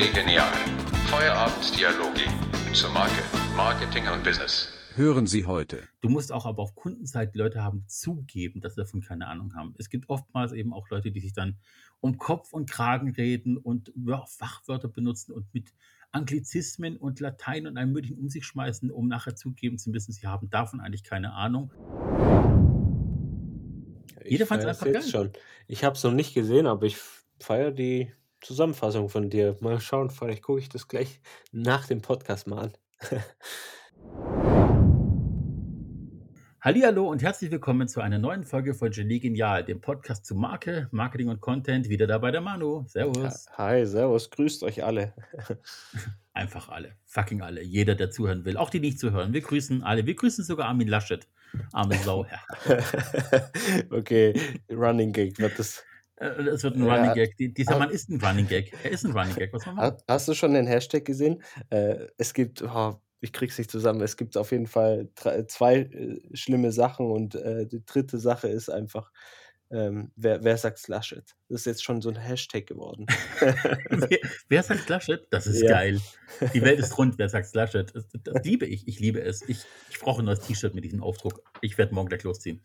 Gelee Genial. Feierabenddialoge zur Marke, Marketing und Business. Hören Sie heute. Du musst auch aber auf Kundenseite Leute haben zugeben, dass sie davon keine Ahnung haben. Es gibt oftmals eben auch Leute, die sich dann um Kopf und Kragen reden und Fachwörter benutzen und mit Anglizismen und Latein und allem möglichen um sich schmeißen, um nachher zugeben zu müssen, sie haben davon eigentlich keine Ahnung. Jeder fand es einfach geil. schon. Ich habe es noch nicht gesehen, aber ich feiere die Zusammenfassung von dir. Mal schauen, vielleicht gucke ich das gleich nach dem Podcast mal an. Hallihallo und herzlich willkommen zu einer neuen Folge von Genie Genial, dem Podcast zu Marke, Marketing und Content. Wieder dabei der Manu. Servus. Hi, servus, grüßt euch alle. Einfach alle. Fucking alle. Jeder, der zuhören will. Auch die nicht zuhören. Wir grüßen alle. Wir grüßen sogar Armin Laschet. Arme Sau. Okay, Running Gag wird das. Äh, Es wird ein Ja. Running Gag. Die- Dieser. Mann ist ein Running Gag. Er ist ein Running Gag. Was man machen? Hast du schon den Hashtag gesehen? Äh, es gibt, oh, ich krieg's nicht zusammen, es gibt auf jeden Fall drei, zwei äh, schlimme Sachen und äh, die dritte Sache ist einfach, ähm, wer, wer sagt Laschet? Das ist jetzt schon so ein Hashtag geworden. wer, wer sagt Laschet? Das ist Ja. geil. Die Welt ist rund. Wer sagt Laschet? Das, das liebe ich. Ich liebe es. Ich, ich brauche ein neues T-Shirt mit diesem Aufdruck. Ich werde morgen gleich losziehen.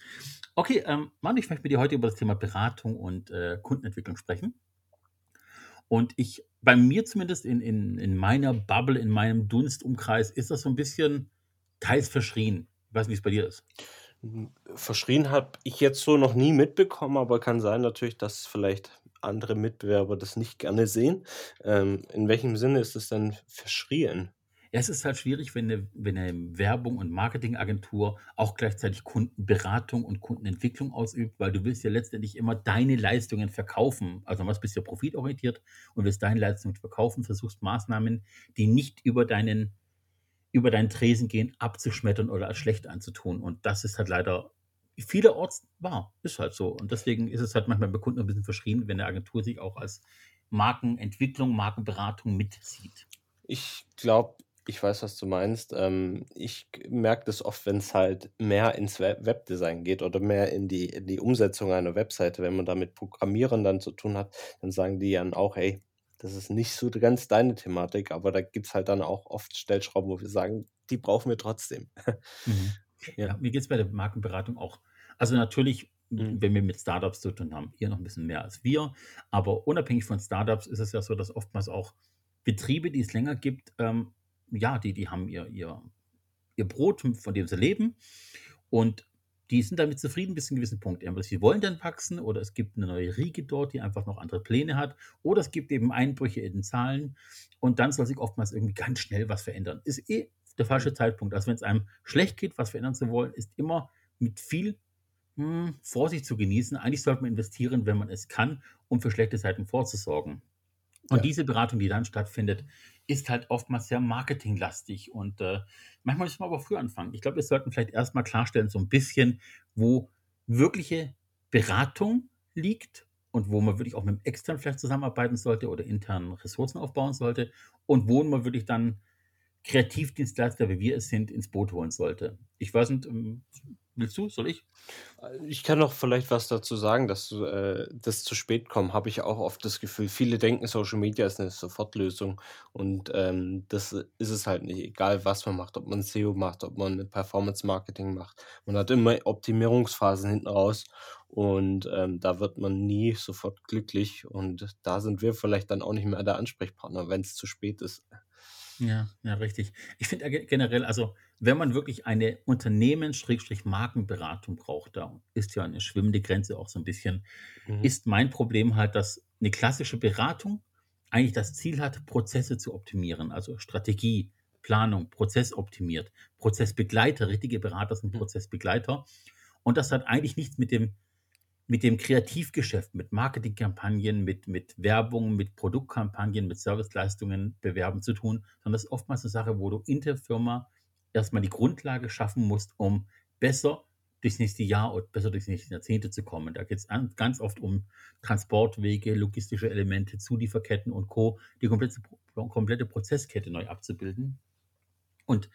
Okay, ähm, Mann, ich möchte mit dir heute über das Thema Beratung und äh, Kundenentwicklung sprechen. Und ich, bei mir zumindest in, in, in meiner Bubble, in meinem Dunstumkreis, ist das so ein bisschen teils verschrien. Ich weiß nicht, wie es bei dir ist. Verschrien habe ich jetzt so noch nie mitbekommen, aber kann sein natürlich, dass vielleicht andere Mitbewerber das nicht gerne sehen. Ähm, in welchem Sinne ist es denn verschrien? Es ist halt schwierig, wenn eine, wenn eine Werbung- und Marketingagentur auch gleichzeitig Kundenberatung und Kundenentwicklung ausübt, weil du willst ja letztendlich immer deine Leistungen verkaufen. Also was bist ja profitorientiert und willst deine Leistungen verkaufen, versuchst Maßnahmen, die nicht über deinen, über deinen Tresen gehen, abzuschmettern oder als schlecht anzutun. Und das ist halt leider vielerorts wahr. Ist halt so. Und deswegen ist es halt manchmal bei Kunden ein bisschen verschrien, wenn eine Agentur sich auch als Markenentwicklung, Markenberatung mitzieht. Ich glaube, ich weiß, was du meinst. Ähm, ich merke das oft, wenn es halt mehr ins Web Webdesign geht oder mehr in die, in die Umsetzung einer Webseite. Wenn man da mit Programmierern dann zu tun hat, dann sagen die dann auch, hey, das ist nicht so ganz deine Thematik, aber da gibt es halt dann auch oft Stellschrauben, wo wir sagen, die brauchen wir trotzdem. Mhm. Ja. Ja, mir geht es bei der Markenberatung auch. Also natürlich, Mhm. wenn wir mit Startups zu tun haben, ihr noch ein bisschen mehr als wir, aber unabhängig von Startups ist es ja so, dass oftmals auch Betriebe, die es länger gibt, ähm, ja, die, die haben ihr, ihr, ihr Brot, von dem sie leben und die sind damit zufrieden bis zu einem gewissen Punkt. Entweder sie wollen dann wachsen oder es gibt eine neue Riege dort, die einfach noch andere Pläne hat oder es gibt eben Einbrüche in den Zahlen und dann soll sich oftmals irgendwie ganz schnell was verändern. Ist eh der falsche Zeitpunkt. Also wenn es einem schlecht geht, was verändern zu wollen, ist immer mit viel hm, Vorsicht zu genießen. Eigentlich sollte man investieren, wenn man es kann, um für schlechte Zeiten vorzusorgen. Und Ja. diese Beratung, die dann stattfindet, ist halt oftmals sehr marketinglastig. Und äh, manchmal müssen wir aber früh anfangen. Ich glaube, wir sollten vielleicht erstmal klarstellen, so ein bisschen, wo wirkliche Beratung liegt und wo man wirklich auch mit dem extern vielleicht zusammenarbeiten sollte oder internen Ressourcen aufbauen sollte und wo man wirklich dann Kreativdienstleister, wie wir es sind, ins Boot holen sollte. Ich weiß nicht, ähm, willst du? Soll ich? Ich kann noch vielleicht was dazu sagen, dass äh, das zu spät kommen, habe ich auch oft das Gefühl. Viele denken, Social Media ist eine Sofortlösung und ähm, das ist es halt nicht. Egal, was man macht, ob man SEO macht, ob man Performance Marketing macht. Man hat immer Optimierungsphasen hinten raus und ähm, da wird man nie sofort glücklich und da sind wir vielleicht dann auch nicht mehr der Ansprechpartner, wenn es zu spät ist. Ja, ja, richtig. Ich finde ge- generell, also wenn man wirklich eine Unternehmens-Markenberatung braucht, da ist ja eine schwimmende Grenze auch so ein bisschen, Mhm. ist mein Problem halt, dass eine klassische Beratung eigentlich das Ziel hat, Prozesse zu optimieren, also Strategie, Planung, Prozessoptimiert, Prozessbegleiter, richtige Berater sind Mhm. Prozessbegleiter. Und das hat eigentlich nichts mit dem, mit dem Kreativgeschäft, mit Marketingkampagnen, mit, mit Werbung, mit Produktkampagnen, mit Serviceleistungen bewerben zu tun, sondern das ist oftmals eine Sache, wo du in der Firma erstmal die Grundlage schaffen musst, um besser durchs nächste Jahr und besser durchs nächste Jahrzehnte zu kommen. Da geht es ganz oft um Transportwege, logistische Elemente, Zulieferketten und Co., die komplette, komplette Prozesskette neu abzubilden. Und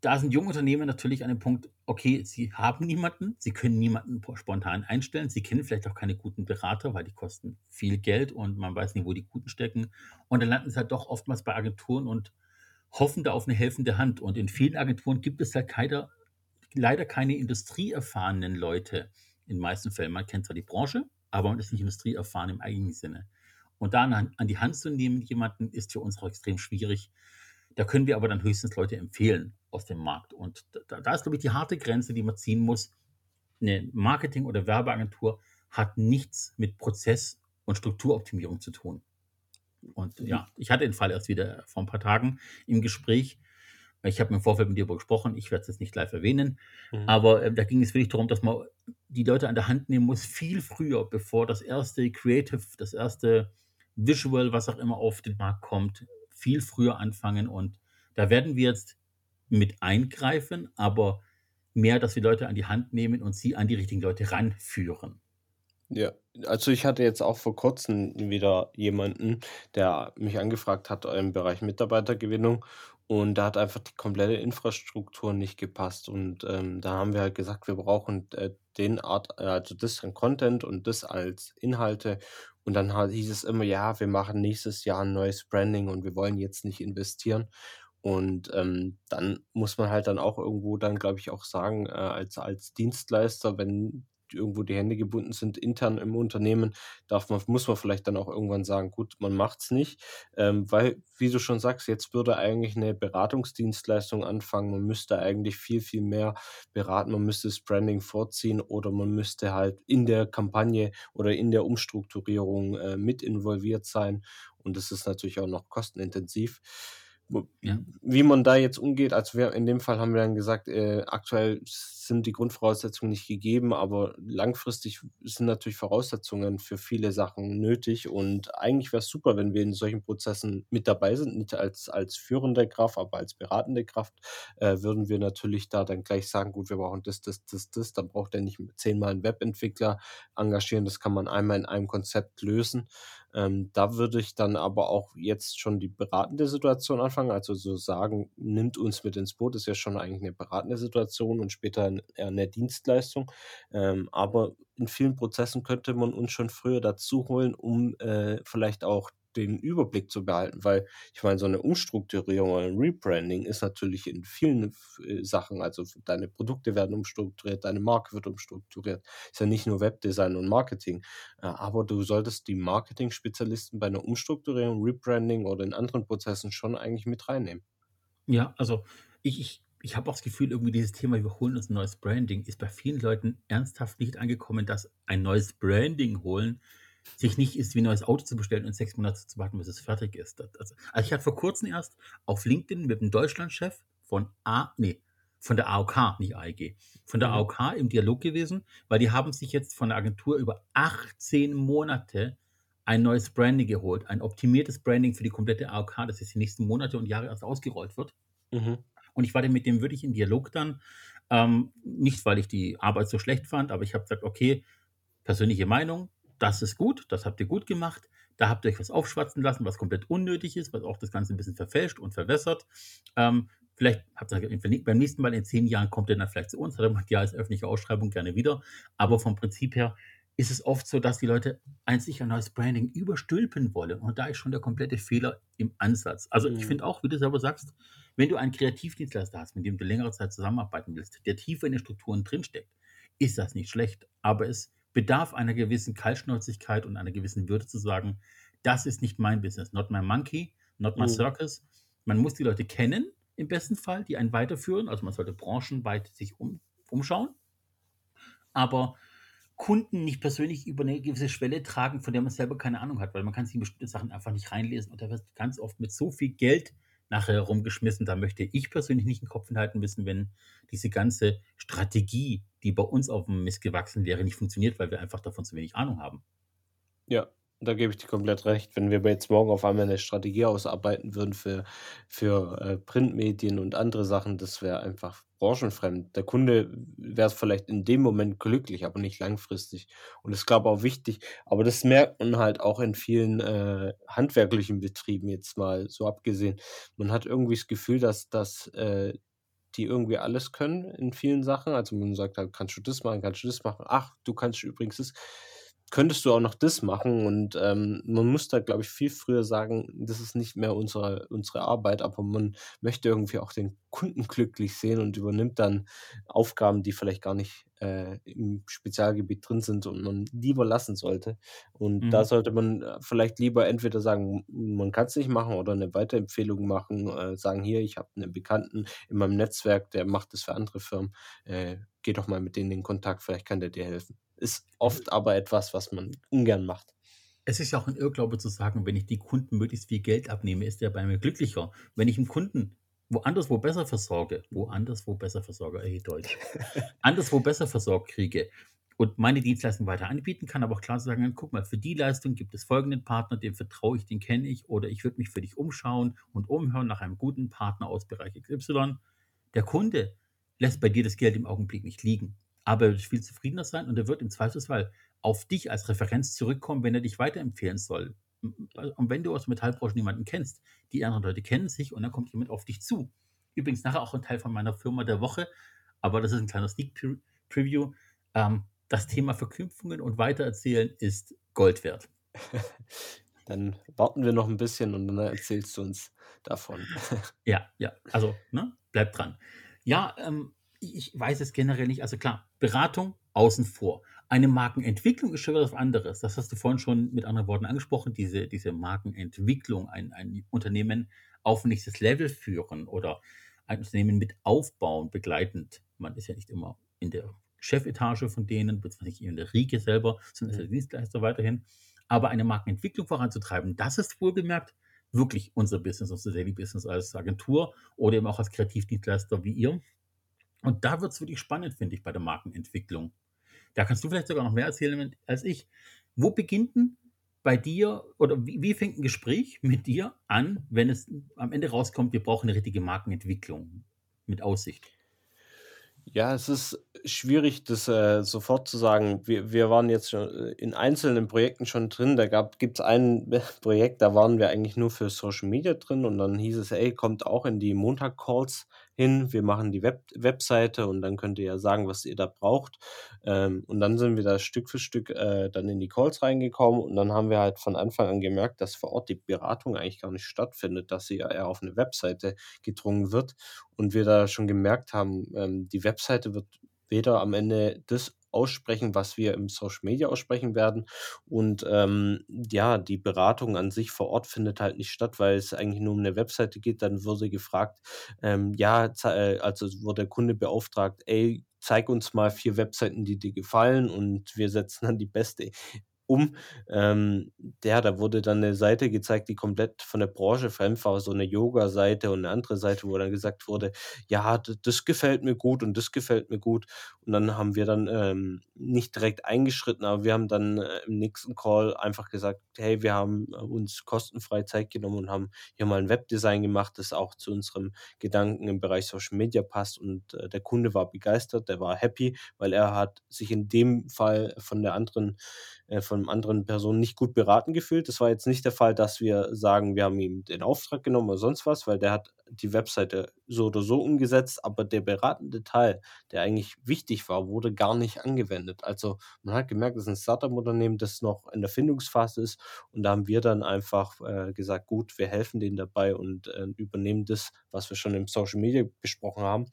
da sind junge Unternehmen natürlich an dem Punkt, okay, sie haben niemanden, sie können niemanden spontan einstellen, sie kennen vielleicht auch keine guten Berater, weil die kosten viel Geld und man weiß nicht, wo die Guten stecken. Und dann landen sie halt doch oftmals bei Agenturen und hoffen da auf eine helfende Hand. Und in vielen Agenturen gibt es halt keine, leider keine industrieerfahrenen Leute in den meisten Fällen. Man kennt zwar die Branche, aber man ist nicht industrieerfahren im eigenen Sinne. Und da an, die Hand zu nehmen, jemanden, ist für uns auch extrem schwierig. Da können wir aber dann höchstens Leute empfehlen aus dem Markt. Und da, da ist, glaube ich, die harte Grenze, die man ziehen muss. Eine Marketing- oder Werbeagentur hat nichts mit Prozess- und Strukturoptimierung zu tun. Und ja, ich hatte den Fall erst wieder vor ein paar Tagen im Gespräch. Ich habe im Vorfeld mit dir gesprochen, ich werde es jetzt nicht live erwähnen, mhm. aber äh, da ging es wirklich darum, dass man die Leute an der Hand nehmen muss, viel früher, bevor das erste Creative, das erste Visual, was auch immer auf den Markt kommt, viel früher anfangen. Und da werden wir jetzt mit eingreifen, aber mehr, dass wir Leute an die Hand nehmen und sie an die richtigen Leute ranführen. Ja, also ich hatte jetzt auch vor kurzem wieder jemanden, der mich angefragt hat im Bereich Mitarbeitergewinnung. Und da hat einfach die komplette Infrastruktur nicht gepasst. Und, ähm, da haben wir halt gesagt, wir brauchen, äh, den Art äh, also das an Content und das als Inhalte. Und dann halt hieß es immer: „Ja, wir machen nächstes Jahr ein neues Branding und wir wollen jetzt nicht investieren.“ Und, ähm, dann muss man halt dann auch irgendwo dann, glaube ich, auch sagen, äh, als als Dienstleister, wenn irgendwo die Hände gebunden sind intern im Unternehmen, darf man muss man vielleicht dann auch irgendwann sagen: „Gut, man macht's nicht.“ Ähm, weil, wie du schon sagst, jetzt würde eigentlich eine Beratungsdienstleistung anfangen. Man müsste eigentlich viel, viel mehr beraten. Man müsste das Branding vorziehen oder man müsste halt in der Kampagne oder in der Umstrukturierung, äh, mit involviert sein. Und das ist natürlich auch noch kostenintensiv. Ja. Wie man da jetzt umgeht, also wir in dem Fall haben wir dann gesagt, äh, aktuell sind die Grundvoraussetzungen nicht gegeben, aber langfristig sind natürlich Voraussetzungen für viele Sachen nötig und eigentlich wäre es super, wenn wir in solchen Prozessen mit dabei sind, nicht als, als führende Kraft, aber als beratende Kraft, äh, würden wir natürlich da dann gleich sagen, gut, wir brauchen das, das, das, das, dann braucht er nicht zehnmal einen Webentwickler engagieren, das kann man einmal in einem Konzept lösen. Ähm, da würde ich dann aber auch jetzt schon die beratende Situation anfangen. Also so sagen, nimmt uns mit ins Boot, ist ja schon eigentlich eine beratende Situation und später eine Dienstleistung. Ähm, aber in vielen Prozessen könnte man uns schon früher dazu holen, um äh, vielleicht auch den Überblick zu behalten, weil ich meine, so eine Umstrukturierung oder ein Rebranding ist natürlich in vielen äh, Sachen, also deine Produkte werden umstrukturiert, deine Marke wird umstrukturiert. Ist ja nicht nur Webdesign und Marketing, äh, aber du solltest die Marketing-Spezialisten bei einer Umstrukturierung, Rebranding oder in anderen Prozessen schon eigentlich mit reinnehmen. Ja, also ich, ich, ich habe auch das Gefühl, irgendwie dieses Thema, wir holen uns ein neues Branding, ist bei vielen Leuten ernsthaft nicht angekommen, dass ein neues Branding holen sich nicht ist, wie ein neues Auto zu bestellen und sechs Monate zu warten, bis es fertig ist. Also, also ich hatte vor kurzem erst auf LinkedIn mit dem Deutschlandchef von A, nee, von der AOK, nicht AEG, von der mhm. AOK im Dialog gewesen, weil die haben sich jetzt von der Agentur über 18 Monate ein neues Branding geholt, ein optimiertes Branding für die komplette AOK, das jetzt die nächsten Monate und Jahre erst ausgerollt wird. Mhm. Und ich war dann mit dem wirklich im Dialog dann, ähm, nicht weil ich die Arbeit so schlecht fand, aber ich habe gesagt, okay, persönliche Meinung, das ist gut, das habt ihr gut gemacht. Da habt ihr euch was aufschwatzen lassen, was komplett unnötig ist, was auch das Ganze ein bisschen verfälscht und verwässert. Ähm, vielleicht habt ihr beim nächsten Mal in zehn Jahren kommt ihr dann vielleicht zu uns, oder macht ja als öffentliche Ausschreibung gerne wieder. Aber vom Prinzip her ist es oft so, dass die Leute einzig ein neues Branding überstülpen wollen. Und da ist schon der komplette Fehler im Ansatz. Also ich mhm. finde auch, wie du selber sagst, wenn du einen Kreativdienstleister hast, mit dem du längere Zeit zusammenarbeiten willst, der tiefer in den Strukturen drinsteckt, ist das nicht schlecht. Aber es bedarf einer gewissen Kaltschnäuzigkeit und einer gewissen Würde zu sagen, das ist nicht mein Business, not my monkey, not my mhm. circus. Man muss die Leute kennen, im besten Fall, die einen weiterführen. Also man sollte branchenweit sich um, umschauen. Aber Kunden nicht persönlich über eine gewisse Schwelle tragen, von der man selber keine Ahnung hat, weil man kann sich in bestimmte Sachen einfach nicht reinlesen und da wird ganz oft mit so viel Geld nachher rumgeschmissen. Da möchte ich persönlich nicht den Kopf enthalten wissen, wenn diese ganze Strategie, die bei uns auf dem Mist gewachsen wäre, nicht funktioniert, weil wir einfach davon zu wenig Ahnung haben. Ja, da gebe ich dir komplett recht. Wenn wir jetzt morgen auf einmal eine Strategie ausarbeiten würden für, für äh, Printmedien und andere Sachen, das wäre einfach branchenfremd. Der Kunde wäre vielleicht in dem Moment glücklich, aber nicht langfristig. Und das ist, glaube auch wichtig. Aber das merkt man halt auch in vielen äh, handwerklichen Betrieben jetzt mal so abgesehen. Man hat irgendwie das Gefühl, dass, dass äh, die irgendwie alles können in vielen Sachen. Also man sagt halt, kannst du das machen, kannst du das machen. Ach, du kannst übrigens das könntest du auch noch das machen und ähm, man muss da, glaube ich, viel früher sagen, das ist nicht mehr unsere, unsere Arbeit, aber man möchte irgendwie auch den Kunden glücklich sehen und übernimmt dann Aufgaben, die vielleicht gar nicht äh, im Spezialgebiet drin sind und man lieber lassen sollte. Und da Mhm. sollte man äh, vielleicht lieber entweder sagen, man kann es nicht machen oder eine Weiterempfehlung machen, äh, sagen, hier, ich habe einen Bekannten in meinem Netzwerk, der macht das für andere Firmen, äh, geh doch mal mit denen in Kontakt, vielleicht kann der dir helfen. Ist oft aber etwas, was man ungern macht. Es ist ja auch ein Irrglaube zu sagen, wenn ich die Kunden möglichst viel Geld abnehme, ist der bei mir glücklicher. Wenn ich einen Kunden woanders wo besser versorge, woanders wo besser versorge, ey, Deutsch, anderswo besser versorgt kriege und meine Dienstleistung weiter anbieten kann, aber auch klar zu sagen, guck mal, für die Leistung gibt es folgenden Partner, dem vertraue ich, den kenne ich, oder ich würde mich für dich umschauen und umhören nach einem guten Partner aus Bereich XY. Der Kunde lässt bei dir das Geld im Augenblick nicht liegen, aber er wird viel zufriedener sein und er wird im Zweifelsfall auf dich als Referenz zurückkommen, wenn er dich weiterempfehlen soll. Und wenn du aus der Metallbranche niemanden kennst, die anderen Leute kennen sich und dann kommt jemand auf dich zu. Übrigens nachher auch ein Teil von meiner Firma der Woche, aber das ist ein kleiner Sneak Pre- Preview. Ähm, das Thema Verknüpfungen und Weitererzählen ist Gold wert. Dann warten wir noch ein bisschen und dann erzählst du uns davon. Ja, ja, also ne, bleib dran. Ja, ähm, ich weiß es generell nicht. Also klar, Beratung außen vor. Eine Markenentwicklung ist schon was anderes. Das hast du vorhin schon mit anderen Worten angesprochen. Diese, diese Markenentwicklung, ein, ein Unternehmen auf ein nächstes Level führen oder ein Unternehmen mit aufbauen, begleitend. Man ist ja nicht immer in der Chefetage von denen, beziehungsweise nicht in der Riege selber, sondern ist der Dienstleister weiterhin. Aber eine Markenentwicklung voranzutreiben, das ist wohlgemerkt wirklich unser Business, unser Daily Business als Agentur oder eben auch als Kreativdienstleister wie ihr. Und da wird es wirklich spannend, finde ich, bei der Markenentwicklung. Da kannst du vielleicht sogar noch mehr erzählen als ich. Wo beginnt denn bei dir oder wie, wie fängt ein Gespräch mit dir an, wenn es am Ende rauskommt, wir brauchen eine richtige Markenentwicklung mit Aussicht? Ja, es ist schwierig, das äh, sofort zu sagen. Wir, wir waren jetzt schon äh, in einzelnen Projekten schon drin. Da gibt es ein Projekt, da waren wir eigentlich nur für Social Media drin und dann hieß es, ey, kommt auch in die Montag-Calls hin. Wir machen die Web Webseite und dann könnt ihr ja sagen, was ihr da braucht. Ähm, und dann sind wir da Stück für Stück äh, dann in die Calls reingekommen und dann haben wir halt von Anfang an gemerkt, dass vor Ort die Beratung eigentlich gar nicht stattfindet, dass sie ja eher auf eine Webseite gedrungen wird und wir da schon gemerkt haben, ähm, die Webseite wird weder am Ende das aussprechen, was wir im Social Media aussprechen werden. Und ähm, ja, die Beratung an sich vor Ort findet halt nicht statt, weil es eigentlich nur um eine Webseite geht. Dann wurde gefragt, ähm, ja, äh, also wurde der Kunde beauftragt, ey, zeig uns mal vier Webseiten, die dir gefallen und wir setzen dann die beste um. Ähm, ja, da wurde dann eine Seite gezeigt, die komplett von der Branche fremd war, so eine Yoga-Seite und eine andere Seite, wo dann gesagt wurde, ja, das gefällt mir gut und das gefällt mir gut. Und dann haben wir dann ähm, nicht direkt eingeschritten, aber wir haben dann äh, im nächsten Call einfach gesagt, hey, wir haben äh, uns kostenfrei Zeit genommen und haben hier mal ein Webdesign gemacht, das auch zu unserem Gedanken im Bereich Social Media passt. Und äh, der Kunde war begeistert, der war happy, weil er hat sich in dem Fall von der anderen äh, von anderen Personen nicht gut beraten gefühlt. Das war jetzt nicht der Fall, dass wir sagen, wir haben ihm den Auftrag genommen oder sonst was, weil der hat die Webseite so oder so umgesetzt, aber der beratende Teil, der eigentlich wichtig war, wurde gar nicht angewendet. Also man hat gemerkt, das ist ein Startup-Unternehmen, das noch in der Findungsphase ist und da haben wir dann einfach äh, gesagt, gut, wir helfen denen dabei und äh, übernehmen das, was wir schon im Social Media besprochen haben.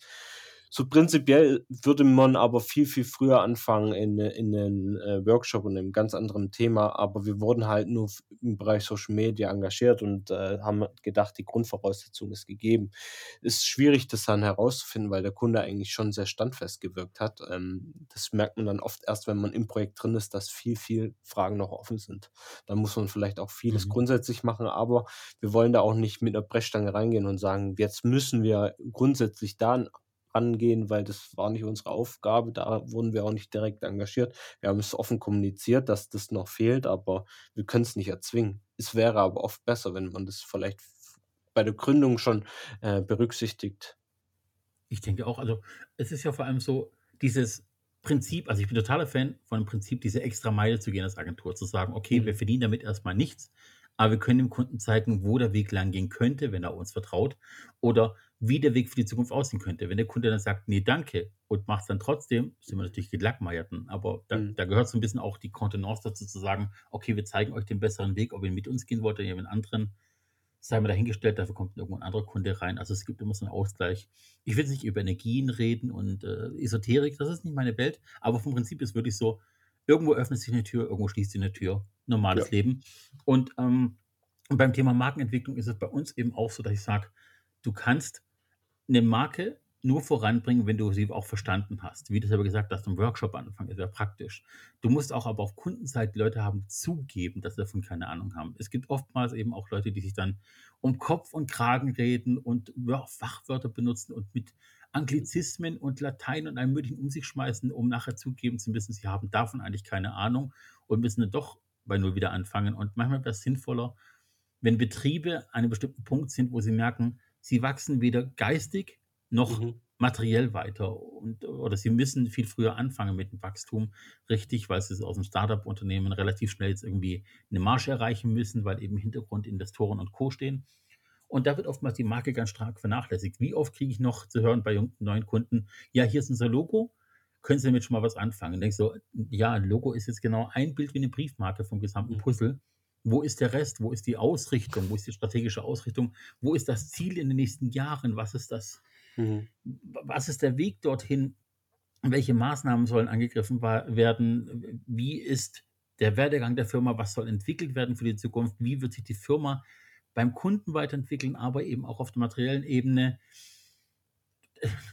So prinzipiell würde man aber viel, viel früher anfangen in, in einen äh, Workshop und einem ganz anderen Thema, aber wir wurden halt nur im Bereich Social Media engagiert und äh, haben gedacht, die Grundvoraussetzung ist gegeben. Ist schwierig, das dann herauszufinden, weil der Kunde eigentlich schon sehr standfest gewirkt hat. Ähm, das merkt man dann oft erst, wenn man im Projekt drin ist, dass viel, viel Fragen noch offen sind. Da muss man vielleicht auch vieles Mhm. grundsätzlich machen, aber wir wollen da auch nicht mit einer Brechstange reingehen und sagen, jetzt müssen wir grundsätzlich da rangehen, weil das war nicht unsere Aufgabe. Da wurden wir auch nicht direkt engagiert. Wir haben es offen kommuniziert, dass das noch fehlt, aber wir können es nicht erzwingen. Es wäre aber oft besser, wenn man das vielleicht bei der Gründung schon äh, berücksichtigt. Ich denke auch, also es ist ja vor allem so, dieses Prinzip, also ich bin totaler Fan von dem Prinzip, diese extra Meile zu gehen als Agentur, zu sagen, okay, Mhm. wir verdienen damit erstmal nichts, aber wir können dem Kunden zeigen, wo der Weg lang gehen könnte, wenn er uns vertraut. Oder wie der Weg für die Zukunft aussehen könnte. Wenn der Kunde dann sagt, nee, danke, und macht es dann trotzdem, sind wir natürlich gelackmeierten. Aber da, Mhm. da gehört so ein bisschen auch die Kontenance dazu zu sagen, okay, wir zeigen euch den besseren Weg, ob ihr mit uns gehen wollt oder mit anderen, sei mal dahingestellt, dafür kommt irgendwo ein anderer Kunde rein. Also es gibt immer so einen Ausgleich. Ich will nicht über Energien reden und äh, Esoterik, das ist nicht meine Welt, aber vom Prinzip ist wirklich so, irgendwo öffnet sich eine Tür, irgendwo schließt sich eine Tür. Normales Ja. Leben. Und ähm, beim Thema Markenentwicklung ist es bei uns eben auch so, dass ich sage, du kannst eine Marke nur voranbringen, wenn du sie auch verstanden hast. Wie du selber gesagt hast, im Workshop anfangen, ist ja praktisch. Du musst auch aber auf Kundenseite Leute haben, zugeben, dass sie davon keine Ahnung haben. Es gibt oftmals eben auch Leute, die sich dann um Kopf und Kragen reden und Wör- Fachwörter benutzen und mit Anglizismen und Latein und allem möglichen um sich schmeißen, um nachher zugeben zu müssen, sie haben davon eigentlich keine Ahnung und müssen dann doch bei Null wieder anfangen. Und manchmal wäre es sinnvoller, wenn Betriebe an einem bestimmten Punkt sind, wo sie merken, sie wachsen weder geistig noch Mhm. materiell weiter und, oder sie müssen viel früher anfangen mit dem Wachstum, richtig, weil sie aus dem Startup-Unternehmen relativ schnell jetzt irgendwie eine Marge erreichen müssen, weil eben im Hintergrund Investoren und Co. stehen. Und da wird oftmals die Marke ganz stark vernachlässigt. Wie oft kriege ich noch zu hören bei jungen- neuen Kunden, ja, hier ist unser Logo, können Sie damit schon mal was anfangen? Und denkst so, ja, ein Logo ist jetzt genau ein Bild wie eine Briefmarke vom gesamten Mhm. Puzzle. Wo ist der Rest? Wo ist die Ausrichtung? Wo ist die strategische Ausrichtung? Wo ist das Ziel in den nächsten Jahren? Was ist das? Mhm. Was ist der Weg dorthin? Welche Maßnahmen sollen angegriffen werden? Wie ist der Werdegang der Firma? Was soll entwickelt werden für die Zukunft? Wie wird sich die Firma beim Kunden weiterentwickeln, aber eben auch auf der materiellen Ebene?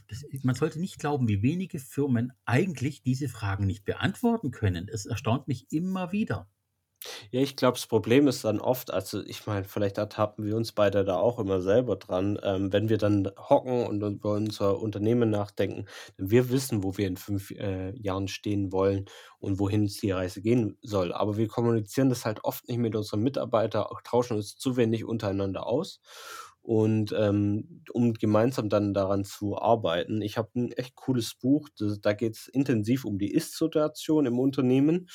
Das, man sollte nicht glauben, wie wenige Firmen eigentlich diese Fragen nicht beantworten können. Es erstaunt mich immer wieder. Ja, ich glaube, das Problem ist dann oft, also ich meine, vielleicht ertappen wir uns beide da auch immer selber dran, ähm, wenn wir dann hocken und über unser Unternehmen nachdenken, denn wir wissen, wo wir in fünf äh, Jahren stehen wollen und wohin es die Reise gehen soll. Aber wir kommunizieren das halt oft nicht mit unseren Mitarbeitern, auch tauschen uns zu wenig untereinander aus. Und ähm, um gemeinsam dann daran zu arbeiten. Ich habe ein echt cooles Buch, das, da geht es intensiv um die Ist-Situation im Unternehmen.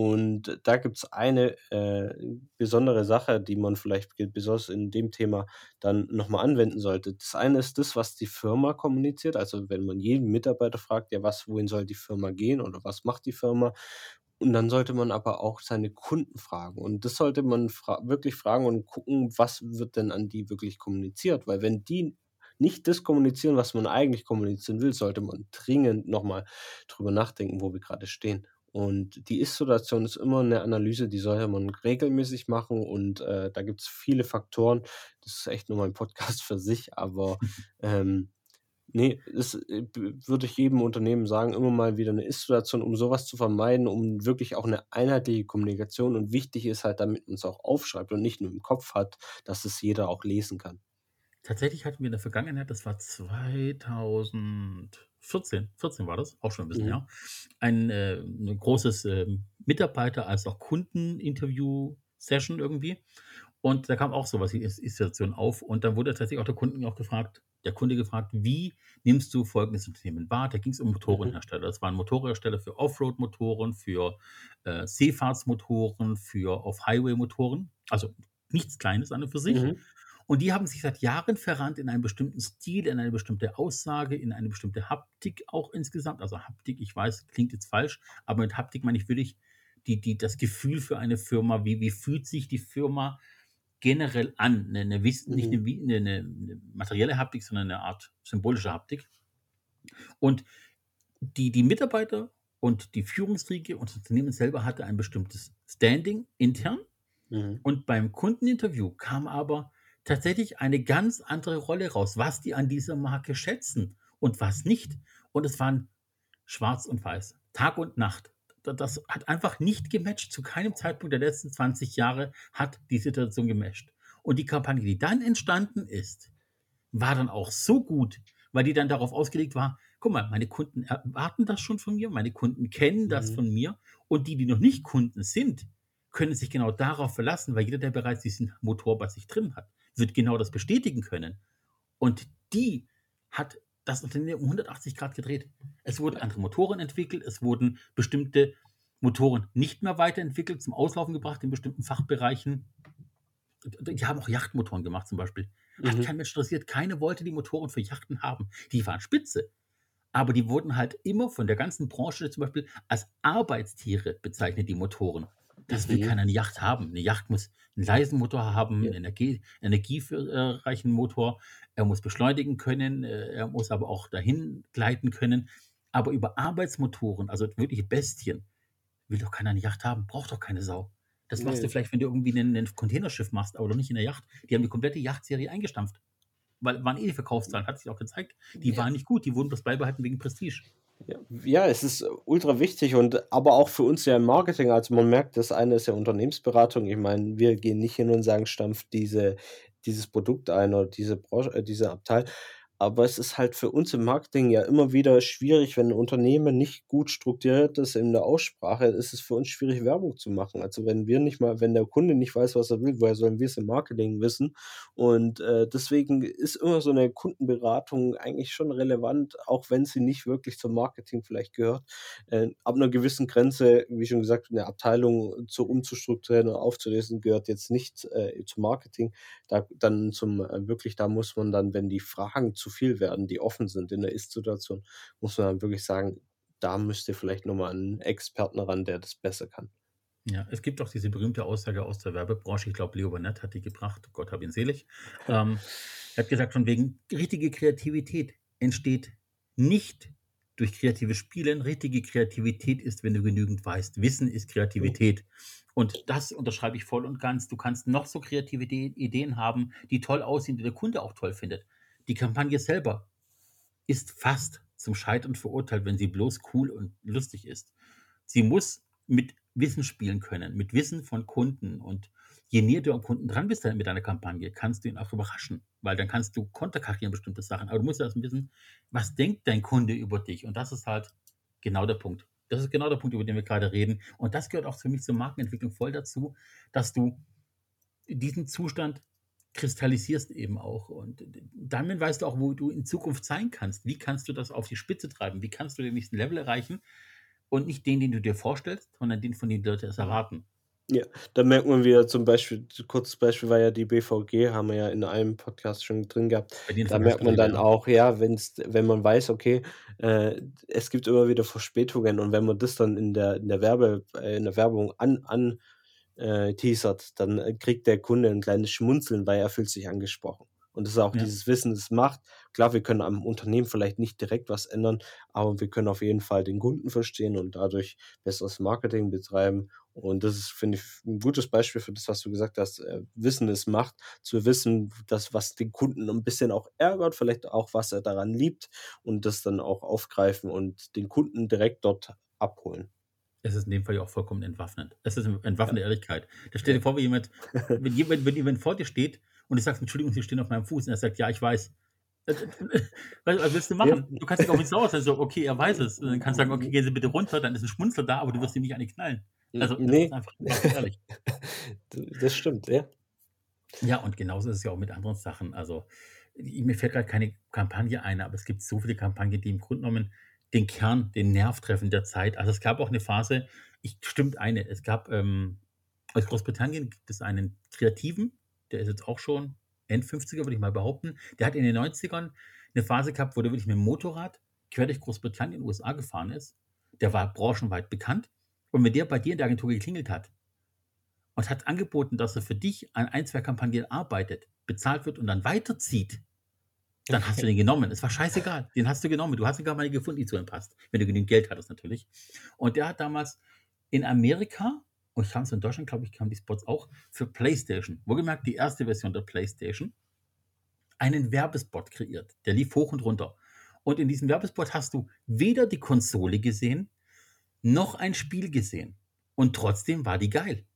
Und da gibt es eine äh, besondere Sache, die man vielleicht besonders in dem Thema dann nochmal anwenden sollte. Das eine ist das, was die Firma kommuniziert. Also wenn man jeden Mitarbeiter fragt, ja, was, wohin soll die Firma gehen oder was macht die Firma? Und dann sollte man aber auch seine Kunden fragen. Und das sollte man fra wirklich fragen und gucken, was wird denn an die wirklich kommuniziert. Weil wenn die nicht das kommunizieren, was man eigentlich kommunizieren will, sollte man dringend nochmal drüber nachdenken, wo wir gerade stehen. Und die Ist-Situation ist immer eine Analyse, die sollte man regelmäßig machen. Und äh, da gibt es viele Faktoren. Das ist echt nur mal ein Podcast für sich, aber ähm, nee, das äh, würde ich jedem Unternehmen sagen, immer mal wieder eine Ist-Situation, um sowas zu vermeiden, um wirklich auch eine einheitliche Kommunikation. Und wichtig ist halt, damit man es auch aufschreibt und nicht nur im Kopf hat, dass es jeder auch lesen kann. Tatsächlich hatten wir in der Vergangenheit, das war 2014, 14 war das, auch schon ein bisschen Mhm. her, ein, äh, ein großes äh, Mitarbeiter- als auch Kunden-Interview-Session irgendwie. Und da kam auch sowas, die Is- Situation auf. Und dann wurde tatsächlich auch der Kunden auch gefragt, der Kunde gefragt, wie nimmst du folgendes Unternehmen wahr? Da ging es um Motorenhersteller. Das waren Motorhersteller für Offroad-Motoren, für äh, Seefahrtsmotoren, für Off-Highway-Motoren. Also nichts Kleines an und für sich. Mhm. Und die haben sich seit Jahren verrannt in einen bestimmten Stil, in eine bestimmte Aussage, in eine bestimmte Haptik auch insgesamt. Also Haptik, ich weiß, klingt jetzt falsch, aber mit Haptik meine ich wirklich die, die, das Gefühl für eine Firma, wie, wie fühlt sich die Firma generell an? Eine, eine, nicht Mhm. eine, eine, eine materielle Haptik, sondern eine Art symbolische Haptik. Und die, die Mitarbeiter und die Führungsriege und das Unternehmen selber hatte ein bestimmtes Standing intern. Mhm. Und beim Kundeninterview kam aber tatsächlich eine ganz andere Rolle raus, was die an dieser Marke schätzen und was nicht. Und es waren schwarz und weiß, Tag und Nacht. Da- Das hat einfach nicht gematcht. Zu keinem Zeitpunkt der letzten 20 Jahre hat die Situation gematcht. Und die Kampagne, die dann entstanden ist, war dann auch so gut, weil die dann darauf ausgelegt war, guck mal, meine Kunden erwarten das schon von mir, meine Kunden kennen das Mhm. von mir und die, die noch nicht Kunden sind, können sich genau darauf verlassen, weil jeder, der bereits diesen Motor bei sich drin hat, wird genau das bestätigen können. Und die hat das Unternehmen um 180 Grad gedreht. Es wurden andere Motoren entwickelt, es wurden bestimmte Motoren nicht mehr weiterentwickelt, zum Auslaufen gebracht in bestimmten Fachbereichen. die haben auch Yachtmotoren gemacht zum Beispiel. Hat Mhm. kein Mensch interessiert. Keiner wollte die Motoren für Yachten haben. Die waren spitze. Aber die wurden halt immer von der ganzen Branche zum Beispiel als Arbeitstiere bezeichnet, die Motoren. Das will Mhm. keiner eine Yacht haben. Eine Yacht muss einen leisen Motor haben, Ja. einen Energie, energiereichen Motor. Er muss beschleunigen können, äh, er muss aber auch dahin gleiten können. Aber über Arbeitsmotoren, also wirkliche Bestien, will doch keiner eine Yacht haben. Braucht doch keine Sau. Das machst du Nee. vielleicht, wenn du irgendwie ein, ein Containerschiff machst, aber doch nicht in der Yacht. Die haben die komplette Yachtserie eingestampft. Weil waren eh die Verkaufszahlen, hat sich auch gezeigt. Die Ja. waren nicht gut, die wurden bloß beibehalten wegen Prestige. Ja, es ist ultra wichtig und aber auch für uns ja im Marketing. Also man merkt, das eine ist ja Unternehmensberatung. Ich meine, wir gehen nicht hin und sagen, stampft diese, dieses Produkt ein oder diese Branche, äh, diese Abteil. Aber es ist halt für uns im Marketing ja immer wieder schwierig, wenn ein Unternehmen nicht gut strukturiert ist in der Aussprache, ist es für uns schwierig, Werbung zu machen. Also wenn wir nicht mal, wenn der Kunde nicht weiß, was er will, woher sollen wir es im Marketing wissen? Und äh, deswegen ist immer so eine Kundenberatung eigentlich schon relevant, auch wenn sie nicht wirklich zum Marketing vielleicht gehört. Äh, ab einer gewissen Grenze, wie schon gesagt, eine Abteilung zu umzustrukturieren und aufzulösen, gehört jetzt nicht äh, zum Marketing. Da dann zum äh, wirklich, da muss man dann, wenn die Fragen zu viel werden, die offen sind in der Ist-Situation, muss man dann wirklich sagen, da müsst ihr vielleicht nochmal einen Experten ran, der das besser kann. Ja, es gibt auch diese berühmte Aussage aus der Werbebranche, ich glaube, Leo Burnett hat die gebracht, Gott hab ihn selig. Ähm, er hat gesagt, von wegen, richtige Kreativität entsteht nicht durch kreatives Spielen. Richtige Kreativität ist, wenn du genügend weißt. Wissen ist Kreativität. Und das unterschreibe ich voll und ganz. Du kannst noch so kreative Ide- Ideen haben, die toll aussehen, die der Kunde auch toll findet. Die Kampagne selber ist fast zum Scheitern verurteilt, wenn sie bloß cool und lustig ist. Sie muss mit Wissen spielen können, mit Wissen von Kunden. Und je näher du am Kunden dran bist mit deiner Kampagne, kannst du ihn auch überraschen, weil dann kannst du konterkarieren bestimmte Sachen. Aber du musst erst wissen, was denkt dein Kunde über dich? Und das ist halt genau der Punkt. Das ist genau der Punkt, über den wir gerade reden. Und das gehört auch für mich zur Markenentwicklung voll dazu, dass du diesen Zustand kristallisierst eben auch. Und damit weißt du auch, wo du in Zukunft sein kannst. Wie kannst du das auf die Spitze treiben? Wie kannst du den nächsten Level erreichen? Und nicht den, den du dir vorstellst, sondern den, von dem die Leute es erwarten. Ja, da merkt man wieder zum Beispiel, kurzes Beispiel war ja die BVG, haben wir ja in einem Podcast schon drin gehabt. Da merkt man dann auch, ja, wenn's, wenn man weiß, okay, äh, es gibt immer wieder Verspätungen und wenn man das dann in der, in der Werbe, äh, in der Werbung an, an äh, teasert, dann äh, kriegt der Kunde ein kleines Schmunzeln, weil er fühlt sich angesprochen. Und das ist auch Ja. dieses Wissen, das macht. Klar, wir können am Unternehmen vielleicht nicht direkt was ändern, aber wir können auf jeden Fall den Kunden verstehen und dadurch besseres Marketing betreiben. Und das ist, finde ich, ein gutes Beispiel für das, was du gesagt hast. Äh, Wissen ist Macht. Zu wissen, dass was den Kunden ein bisschen auch ärgert, vielleicht auch, was er daran liebt und das dann auch aufgreifen und den Kunden direkt dort abholen. Es ist in dem Fall ja auch vollkommen entwaffnend. Es ist entwaffnende Ehrlichkeit. Da stell dir Ja. vor, wie jemand, wenn jemand, wenn jemand vor dir steht und du sagst, Entschuldigung, Sie stehen auf meinem Fuß und er sagt, ja, ich weiß. Äh, Was was willst du machen? Ja. Du kannst dich auch nicht sauer sein, so, okay, er weiß es. Und dann kannst du sagen, okay, gehen Sie bitte runter, dann ist ein Schmunzler da, aber du wirst ihm nicht eine knallen. Also, das nee, ist einfach einfach ehrlich. das stimmt, ja. Ja, und genauso ist es ja auch mit anderen Sachen. Also, ich- mir fällt gerade keine Kampagne ein, aber es gibt so viele Kampagnen, die im Grunde genommen den Kern, den Nerv treffen der Zeit. Also es gab auch eine Phase, ich stimmt eine, es gab ähm, aus Großbritannien gibt es einen Kreativen, der ist jetzt auch schon End 50er, würde ich mal behaupten. Der hat in den 90ern eine Phase gehabt, wo der wirklich mit dem Motorrad quer durch Großbritannien, USA gefahren ist. Der war branchenweit bekannt. Und wenn der bei dir in der Agentur geklingelt hat, und hat angeboten, dass er für dich an ein, zwei Kampagnen arbeitet, bezahlt wird und dann weiterzieht, dann hast du den genommen. Es war scheißegal. Den hast du genommen. Du hast gar mal gefunden, die zu ihm passt. Wenn du genügend Geld hattest, natürlich. Und der hat damals in Amerika, und ich kam es in Deutschland, glaube ich, kamen die Spots auch, für PlayStation, wohlgemerkt die erste Version der PlayStation, einen Werbespot kreiert. Der lief hoch und runter. Und in diesem Werbespot hast du weder die Konsole gesehen, noch ein Spiel gesehen. Und trotzdem war die geil.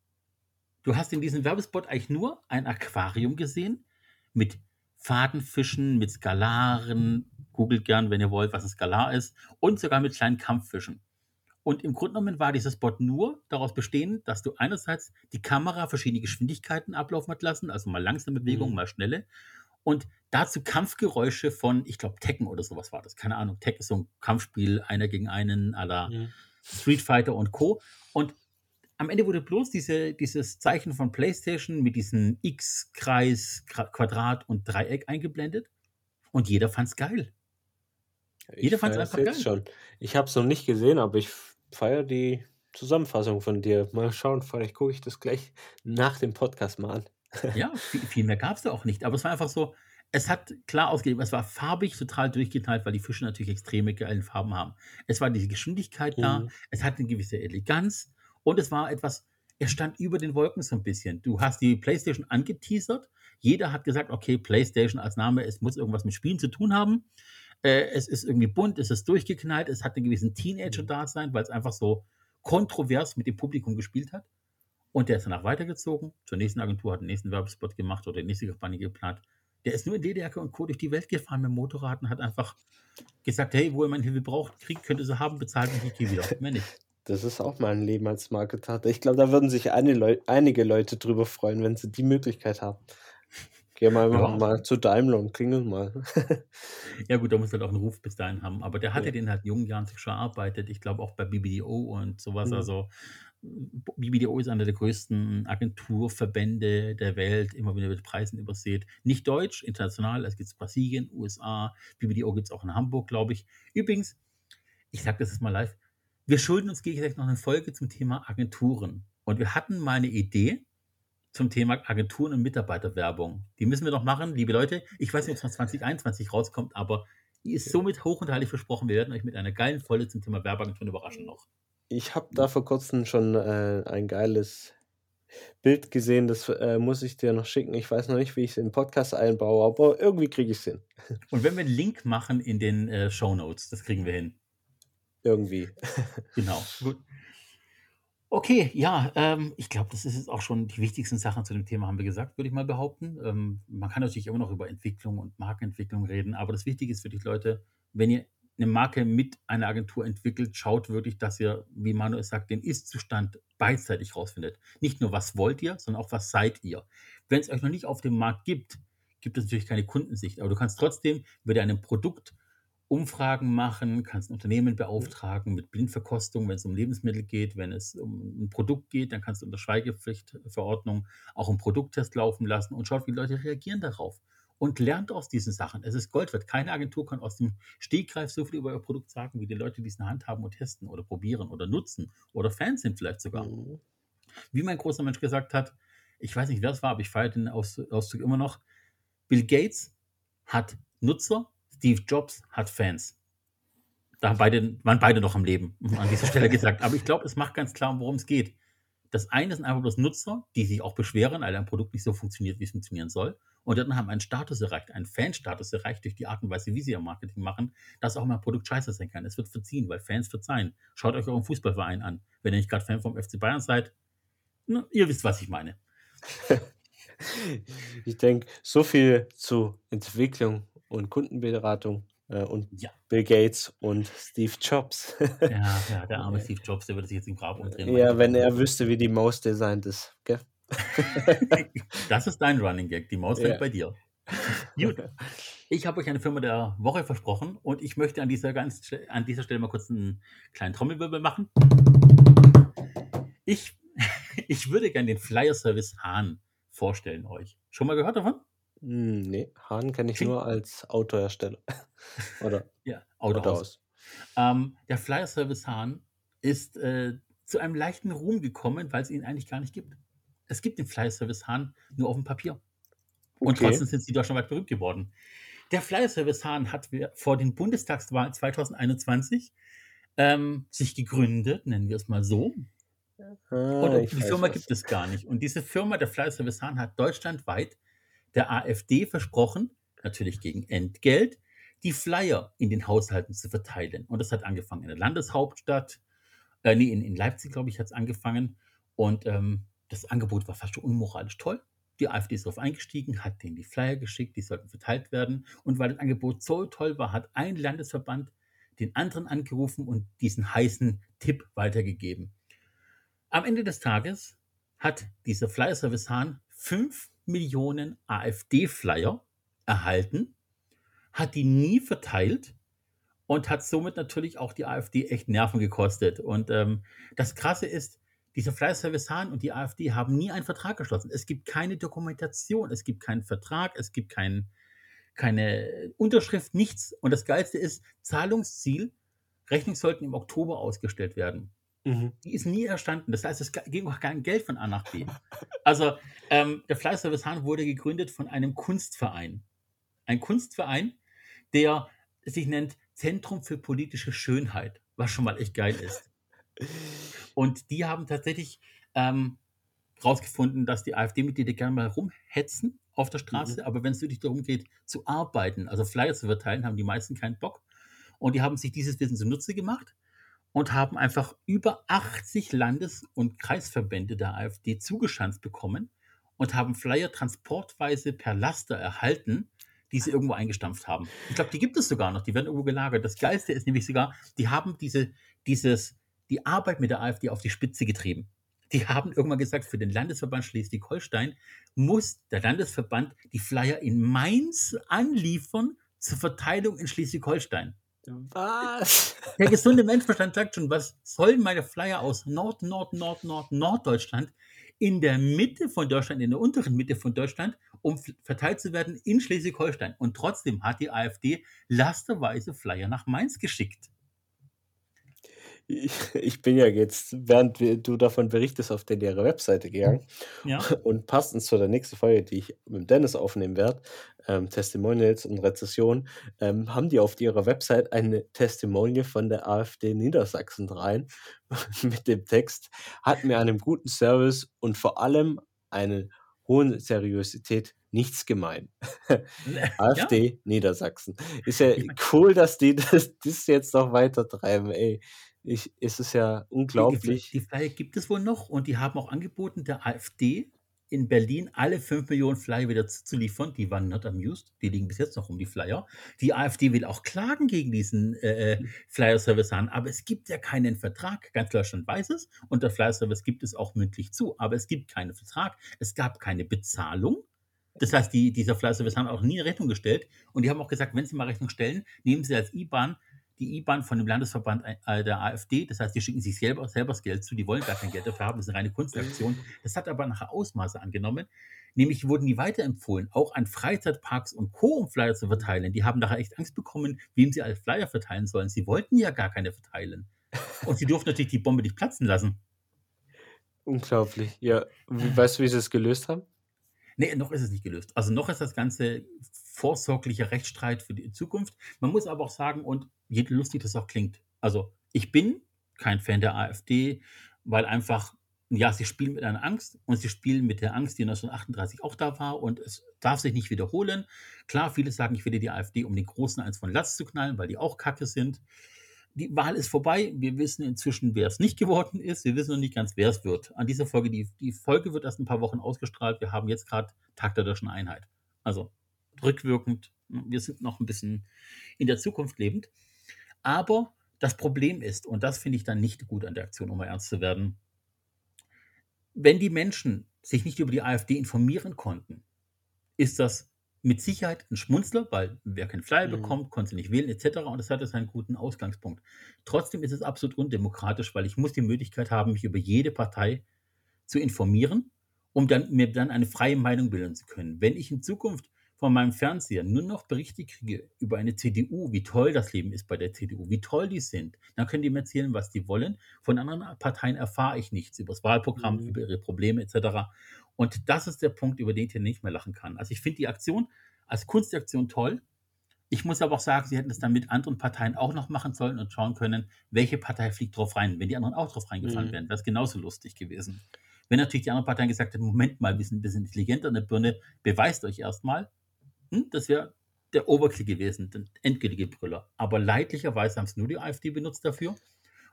Du hast in diesem Werbespot eigentlich nur ein Aquarium gesehen mit Fadenfischen, mit Skalaren. Googelt gern, wenn ihr wollt, was ein Skalar ist. Und sogar mit kleinen Kampffischen. Und im Grunde genommen war dieser Spot nur daraus bestehend, dass du einerseits die Kamera verschiedene Geschwindigkeiten ablaufen hat lassen, also mal langsame Bewegungen, Mhm. mal schnelle. Und dazu Kampfgeräusche von, ich glaube, Tekken oder sowas war das. Keine Ahnung. Tekken ist so ein Kampfspiel, einer gegen einen, à la Mhm. Street Fighter und Co. Und am Ende wurde bloß diese, dieses Zeichen von PlayStation mit diesem X, Kreis, Quadrat und Dreieck eingeblendet. Und jeder fand es geil. Jeder fand es einfach geil. Schon. Ich habe es noch nicht gesehen, aber ich feiere die Zusammenfassung von dir. Mal schauen, vielleicht gucke ich das gleich nach dem Podcast mal an. ja, viel, viel mehr gab es da auch nicht. Aber es war einfach so, es hat klar ausgegeben, es war farbig total durchgeteilt, weil die Fische natürlich extreme geile Farben haben. Es war diese Geschwindigkeit da, mhm. es hat eine gewisse Eleganz und es war etwas, er stand über den Wolken so ein bisschen. Du hast die PlayStation angeteasert, jeder hat gesagt, okay, PlayStation als Name, es muss irgendwas mit Spielen zu tun haben. Äh, es ist irgendwie bunt, es ist durchgeknallt, es hat einen gewissen Teenager-Dasein, weil es einfach so kontrovers mit dem Publikum gespielt hat. Und der ist danach weitergezogen, zur nächsten Agentur, hat den nächsten Werbespot gemacht oder die nächste Kampagne geplant. Der ist nur in DDR und Co. durch die Welt gefahren mit Motorrad und hat einfach gesagt, hey, wo ihr meine Hilfe braucht, Krieg könnte sie haben, bezahlt mich, ich gehe wieder. Mehr nicht. Das ist auch mein Leben als Marketer. Ich glaube, da würden sich Leu einige Leute drüber freuen, wenn sie die Möglichkeit haben. Geh mal, ja. mal zu Daimler und klingel mal. ja, gut, da muss halt auch einen Ruf bis dahin haben. Aber der hatte ja. den halt in jungen Jahren sich schon erarbeitet. Ich glaube auch bei BBDO und sowas. Mhm. Also BBDO ist einer der größten Agenturverbände der Welt, immer wieder mit Preisen übersät. Nicht deutsch, international, es gibt es Brasilien, USA, BBDO gibt es auch in Hamburg, glaube ich. Übrigens, ich sage das jetzt mal live, wir schulden uns gegenseitig noch eine Folge zum Thema Agenturen. Und wir hatten mal eine Idee zum Thema Agenturen und Mitarbeiterwerbung. Die müssen wir noch machen, liebe Leute. Ich weiß nicht, ob es noch 2021 rauskommt, aber die ist somit hoch und heilig versprochen. Wir werden euch mit einer geilen Folge zum Thema Werbeagenturen überraschen noch. Ich habe da vor kurzem schon äh, ein geiles Bild gesehen, das äh, muss ich dir noch schicken. Ich weiß noch nicht, wie ich es in den Podcast einbaue, aber irgendwie kriege ich es hin. Und wenn wir einen Link machen in den äh, Show Notes, das kriegen wir hin. Irgendwie. Genau, gut. Okay, ja, ähm, ich glaube, das ist jetzt auch schon die wichtigsten Sachen zu dem Thema, haben wir gesagt, würde ich mal behaupten. Ähm, man kann natürlich immer noch über Entwicklung und Markenentwicklung reden, aber das Wichtige ist für die Leute, wenn ihr eine Marke mit einer Agentur entwickelt, schaut wirklich, dass ihr, wie Manuel sagt, den Ist-Zustand beidseitig rausfindet. Nicht nur, was wollt ihr, sondern auch, was seid ihr. Wenn es euch noch nicht auf dem Markt gibt, gibt es natürlich keine Kundensicht, aber du kannst trotzdem über deinem Produkt Umfragen machen, kannst ein Unternehmen beauftragen mit Blindverkostung, wenn es um Lebensmittel geht, wenn es um ein Produkt geht, dann kannst du unter Schweigepflichtverordnung auch einen Produkttest laufen lassen und schaut, wie Leute reagieren darauf und lernt aus diesen Sachen. Es ist Gold wert. Keine Agentur kann aus dem Stegreif so viel über ihr Produkt sagen, wie die Leute, die es in der Hand haben und testen oder probieren oder nutzen oder Fans sind vielleicht sogar. Mhm. Wie mein großer Mensch gesagt hat, ich weiß nicht, wer es war, aber ich feiere den Ausdruck immer noch. Bill Gates hat Nutzer, Steve Jobs hat Fans. Da beide, waren beide noch am Leben, an dieser Stelle gesagt. Aber ich glaube, es macht ganz klar, worum es geht. Das eine sind einfach bloß Nutzer, die sich auch beschweren, weil ein Produkt nicht so funktioniert, wie es funktionieren soll und dann haben einen Status erreicht, einen Fanstatus erreicht durch die Art und Weise, wie sie ihr Marketing machen, dass auch mal ein Produkt scheiße sein kann. Es wird verziehen, weil Fans verzeihen. Schaut euch euren Fußballverein an. Wenn ihr nicht gerade Fan vom FC Bayern seid, na, ihr wisst, was ich meine. ich denke, so viel zu Entwicklung und Kundenberatung äh, und ja. Bill Gates und Steve Jobs. ja, ja, der arme Steve Jobs, der würde sich jetzt im Grab umdrehen. Ja, wenn er wüsste, wie die Maus designt ist. Gell? das ist dein Running Gag. Die Maus fällt ja. bei dir. Gut. Ich habe euch eine Firma der Woche versprochen und ich möchte an dieser, ganz, an dieser Stelle mal kurz einen kleinen Trommelwirbel machen. Ich, ich würde gerne den Flyer Service Hahn vorstellen euch. Schon mal gehört davon? Hm, nee, Hahn kenne ich Klingt. nur als Autohersteller. Oder ja, Autohaus. Ähm, der Flyer Service Hahn ist äh, zu einem leichten Ruhm gekommen, weil es ihn eigentlich gar nicht gibt. Es gibt den Flyer Service Hahn nur auf dem Papier. Und okay. trotzdem sind sie deutschlandweit berühmt geworden. Der Flyer Service Hahn hat vor den Bundestagswahlen 2021 ähm, sich gegründet, nennen wir es mal so. Ah, und die Firma was. gibt es gar nicht. Und diese Firma, der Flyer Service Hahn, hat deutschlandweit der AfD versprochen, natürlich gegen Entgelt, die Flyer in den Haushalten zu verteilen. Und das hat angefangen in der Landeshauptstadt, äh, nee, in, in Leipzig, glaube ich, hat es angefangen. Und ähm, das Angebot war fast schon unmoralisch toll. Die AfD ist darauf eingestiegen, hat denen die Flyer geschickt, die sollten verteilt werden. Und weil das Angebot so toll war, hat ein Landesverband den anderen angerufen und diesen heißen Tipp weitergegeben. Am Ende des Tages hat dieser Flyer-Service Hahn 5 Millionen AfD-Flyer erhalten, hat die nie verteilt und hat somit natürlich auch die AfD echt Nerven gekostet. Und ähm, das Krasse ist, dieser Flyerservice Hahn und die AfD haben nie einen Vertrag geschlossen. Es gibt keine Dokumentation, es gibt keinen Vertrag, es gibt kein, keine Unterschrift, nichts. Und das Geilste ist, Zahlungsziel, Rechnungen sollten im Oktober ausgestellt werden. Mhm. Die ist nie erstanden. Das heißt, es ging auch kein Geld von A nach B. Also ähm, der Flyerservice Hahn wurde gegründet von einem Kunstverein. Ein Kunstverein, der sich nennt Zentrum für politische Schönheit, was schon mal echt geil ist. Und die haben tatsächlich ähm, rausgefunden, dass die AfD-Mitglieder gerne mal rumhetzen auf der Straße, Mhm. aber wenn es wirklich darum geht, zu arbeiten, also Flyer zu verteilen, haben die meisten keinen Bock. Und die haben sich dieses Wissen zunutze gemacht und haben einfach über 80 Landes- und Kreisverbände der AfD zugeschanzt bekommen und haben Flyer transportweise per Laster erhalten, die sie irgendwo eingestampft haben. Ich glaube, die gibt es sogar noch, die werden irgendwo gelagert. Das Geilste ist nämlich sogar, die haben diese, dieses, die Arbeit mit der AfD auf die Spitze getrieben. Die haben irgendwann gesagt, für den Landesverband Schleswig-Holstein muss der Landesverband die Flyer in Mainz anliefern zur Verteilung in Schleswig-Holstein. Was? Der gesunde Menschenverstand sagt schon, was sollen meine Flyer aus Nord, Nord, Nord, Nord, Norddeutschland in der Mitte von Deutschland, in der unteren Mitte von Deutschland, um verteilt zu werden in Schleswig-Holstein. Und trotzdem hat die AfD lasterweise Flyer nach Mainz geschickt. Ich, bin ja jetzt, während du davon berichtest, auf deren Webseite gegangen. Ja, Und passend zu der nächsten Folge, die ich mit Dennis aufnehmen werde, ähm, Testimonials und Rezession, ähm, haben die auf ihrer Website eine Testimonial von der AfD Niedersachsen rein mit dem Text, hat mir einem guten Service und vor allem eine hohen Seriosität nichts gemein. ja, AfD Niedersachsen. Ist ja cool, dass die das, das jetzt noch weiter treiben, ey. Ich, es ist ja die, die, unglaublich. die Flyer gibt es wohl noch und die haben auch angeboten, der AfD in Berlin alle 5 Millionen Flyer wieder zuzuliefern. Die waren not amused. Die liegen bis jetzt noch um die Flyer. Die AfD will auch klagen gegen diesen äh, Flyer-Service an, aber es gibt ja keinen Vertrag. Ganz Deutschland weiß es und der Flyer-Service gibt es auch mündlich zu, aber es gibt keinen Vertrag. Es gab keine Bezahlung. Das heißt, die, dieser Flyer-Service haben auch nie eine Rechnung gestellt und die haben auch gesagt, wenn Sie mal Rechnung stellen, nehmen Sie als IBAN die IBAN von dem Landesverband äh, der AfD. Das heißt, die schicken sich selber, selber das Geld zu, die wollen gar kein Geld dafür haben, das ist eine reine Kunstaktion. Das hat aber nachher Ausmaße angenommen. Nämlich wurden die weiterempfohlen, auch an Freizeitparks und Co. um Flyer zu verteilen. Die haben nachher echt Angst bekommen, wem sie als Flyer verteilen sollen. Sie wollten ja gar keine verteilen. Und sie durften natürlich die Bombe nicht platzen lassen. Unglaublich. Ja, weißt du, wie sie es gelöst haben? Nee, noch ist es nicht gelöst. Also noch ist das Ganze vorsorglicher Rechtsstreit für die Zukunft. Man muss aber auch sagen, und je lustig das auch klingt, also ich bin kein Fan der AfD, weil einfach, ja, sie spielen mit einer Angst und sie spielen mit der Angst, die 1938 auch da war und es darf sich nicht wiederholen. Klar, viele sagen, ich will die AfD, um den Großen eins von Latz zu knallen, weil die auch kacke sind. Die Wahl ist vorbei. Wir wissen inzwischen, wer es nicht geworden ist. Wir wissen noch nicht ganz, wer es wird. An dieser Folge, die, die Folge wird erst ein paar Wochen ausgestrahlt. Wir haben jetzt gerade Tag der Deutschen Einheit. Also rückwirkend. Wir sind noch ein bisschen in der Zukunft lebend. Aber das Problem ist, und das finde ich dann nicht gut an der Aktion, um mal ernst zu werden, wenn die Menschen sich nicht über die AfD informieren konnten, ist das mit Sicherheit ein Schmunzler, weil wer keinen Flyer Mhm. bekommt, konnte nicht wählen etc. Und das hatte seinen guten Ausgangspunkt. Trotzdem ist es absolut undemokratisch, weil ich muss die Möglichkeit haben, mich über jede Partei zu informieren, um dann, mir dann eine freie Meinung bilden zu können. Wenn ich in Zukunft von meinem Fernseher nur noch Berichte kriege über eine CDU, wie toll das Leben ist bei der CDU, wie toll die sind, dann können die mir erzählen, was die wollen. Von anderen Parteien erfahre ich nichts über das Wahlprogramm, Mhm. über ihre Probleme etc. Und das ist der Punkt, über den ich hier nicht mehr lachen kann. Also ich finde die Aktion als Kunstaktion toll. Ich muss aber auch sagen, sie hätten es dann mit anderen Parteien auch noch machen sollen und schauen können, welche Partei fliegt drauf rein. Wenn die anderen auch drauf reingefallen Mhm. wären, wäre es genauso lustig gewesen. Wenn natürlich die anderen Parteien gesagt hätten, Moment mal, wir sind ein bisschen intelligenter in der Birne, beweist euch erstmal, hm, das wäre der Overkill gewesen, der endgültige Brüller. Aber leidlicherweise haben es nur die AfD benutzt dafür.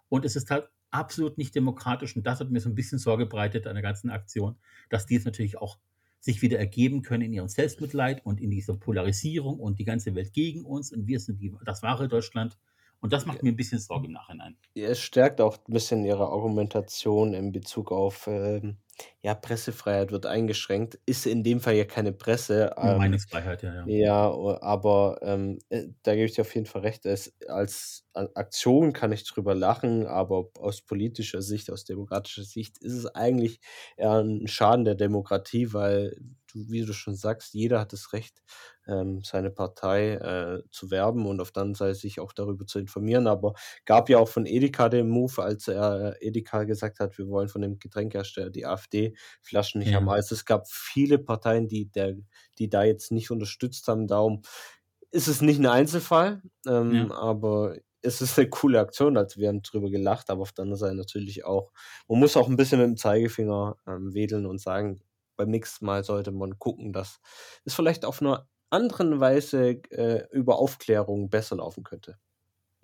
Und es ist halt absolut nicht demokratisch. Und das hat mir so ein bisschen Sorge bereitet an der ganzen Aktion, dass die jetzt natürlich auch sich wieder ergeben können in ihrem Selbstmitleid und in dieser Polarisierung und die ganze Welt gegen uns und wir sind die, das wahre Deutschland. Und das macht mir ein bisschen Sorge im Nachhinein. Es stärkt auch ein bisschen ihre Argumentation in Bezug auf, ähm, ja, Pressefreiheit wird eingeschränkt. Ist in dem Fall ja keine Presse. Ähm, Meinungsfreiheit, ja, ja. ja, aber, ähm, äh, da gebe ich dir auf jeden Fall recht. Es als Aktion kann ich drüber lachen, aber aus politischer Sicht, aus demokratischer Sicht ist es eigentlich eher 'n Schaden der Demokratie, weil wie du schon sagst, jeder hat das Recht, ähm, seine Partei, äh, zu werben und auf der anderen Seite sich auch darüber zu informieren. Aber gab ja auch von Edeka den Move, als er äh, Edeka gesagt hat: „Wir wollen von dem Getränkehersteller die AfD-Flaschen nicht haben.“ Ja. Also, es gab viele Parteien, die der die da jetzt nicht unterstützt haben. Darum ist es nicht 'n Einzelfall, ähm, Ja. aber es ist 'ne coole Aktion. Also, wir haben drüber gelacht, aber auf der anderen Seite natürlich auch man muss auch 'n bisschen mit'm Zeigefinger, ähm, wedeln und sagen, beim nächsten Mal sollte man gucken, dass es vielleicht auf 'ner anderen Weise, äh, über Aufklärung besser laufen könnte.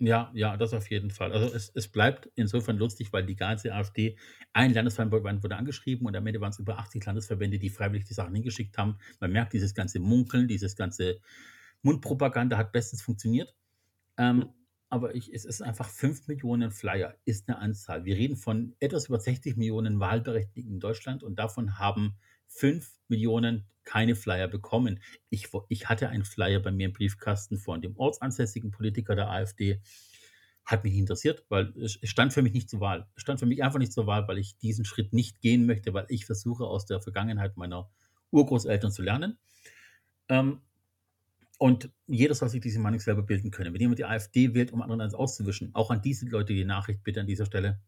Ja, ja, das auf jeden Fall. Also, es es bleibt insofern lustig, weil die ganze AfD ein Landesverband wurde angeschrieben und am Ende waren's über 80 Landesverbände, die freiwillig die Sachen hingeschickt haben. Man merkt, dieses ganze Munkeln, dieses ganze Mundpropaganda hat bestens funktioniert. Ähm, aber ich es ist einfach 5 Millionen Flyer ist 'ne Anzahl. Wir reden von etwas über 60 Millionen Wahlberechtigten in Deutschland und davon haben 5 Millionen keine Flyer bekommen. Ich ich hatte einen Flyer bei mir im Briefkasten von dem ortsansässigen Politiker der AfD. Hat mich interessiert, weil es es stand für mich nicht zur Wahl. Es stand für mich einfach nicht zur Wahl, weil ich diesen Schritt nicht gehen möchte, weil ich versuche, aus der Vergangenheit meiner Urgroßeltern zu lernen. Ähm, und jeder soll sich diese Meinung selber bilden können. Wenn jemand die AfD wählt, um anderen eins auszuwischen, auch an diese Leute die Nachricht bitte an dieser Stelle: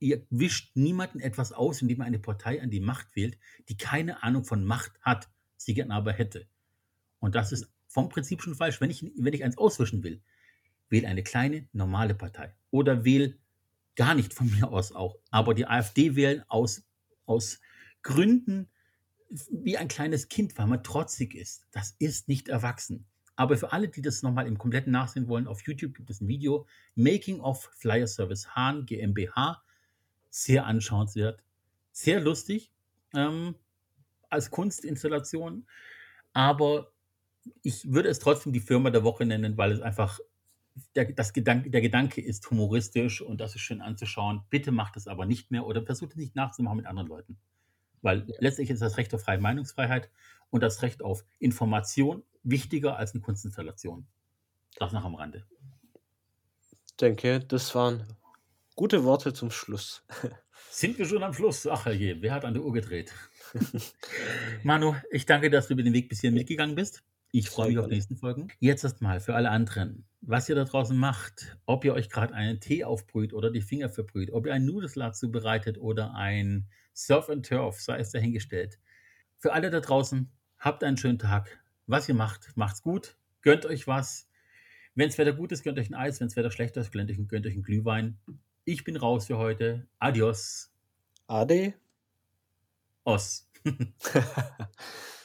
Ihr wischt niemanden etwas aus, indem ihr eine Partei an die Macht wählt, die keine Ahnung von Macht hat, sie gern aber hätte. Und das ist vom Prinzip schon falsch. Wenn ich wenn ich eins auswischen will, wähle eine kleine, normale Partei oder wähle gar nicht von mir aus auch. Aber die AfD wählen aus aus Gründen wie ein kleines Kind, weil man trotzig ist. Das ist nicht erwachsen. Aber für alle, die das noch mal im Kompletten nachsehen wollen, auf YouTube gibt es 'n Video, Making of Flyer Service Hahn GmbH. Sehr anschauenswert, sehr lustig, ähm, als Kunstinstallation. Aber ich würde es trotzdem die Firma der Woche nennen, weil es einfach der das Gedank der Gedanke ist humoristisch und das ist schön anzuschauen. Bitte macht es aber nicht mehr oder versucht es nicht nachzumachen mit anderen Leuten. Weil letztlich ist das Recht auf freie Meinungsfreiheit und das Recht auf Information wichtiger als 'ne Kunstinstallation. Das noch am Rande. Denke, das waren gute Worte zum Schluss. Sind wir schon am Schluss? Ach herrje, wer hat an der Uhr gedreht? Manu, ich danke, dass du über den Weg bis hierhin mitgegangen bist. Ich freue mich auf die nächsten Folgen. Jetzt erst mal für alle anderen, was ihr da draußen macht, ob ihr euch grad einen Tee aufbrüht oder die Finger verbrüht, ob ihr einen Nudelsalat zubereitet oder ein Surf and Turf, sei es dahingestellt. Für alle da draußen, habt einen schönen Tag. Was ihr macht, macht's gut, gönnt euch was. Wenn's Wetter gut ist, gönnt euch 'n Eis, wenn's Wetter schlecht ist, gönnt euch gönnt euch 'n Glühwein. Ich bin raus für heute. Adios. Ade. Os.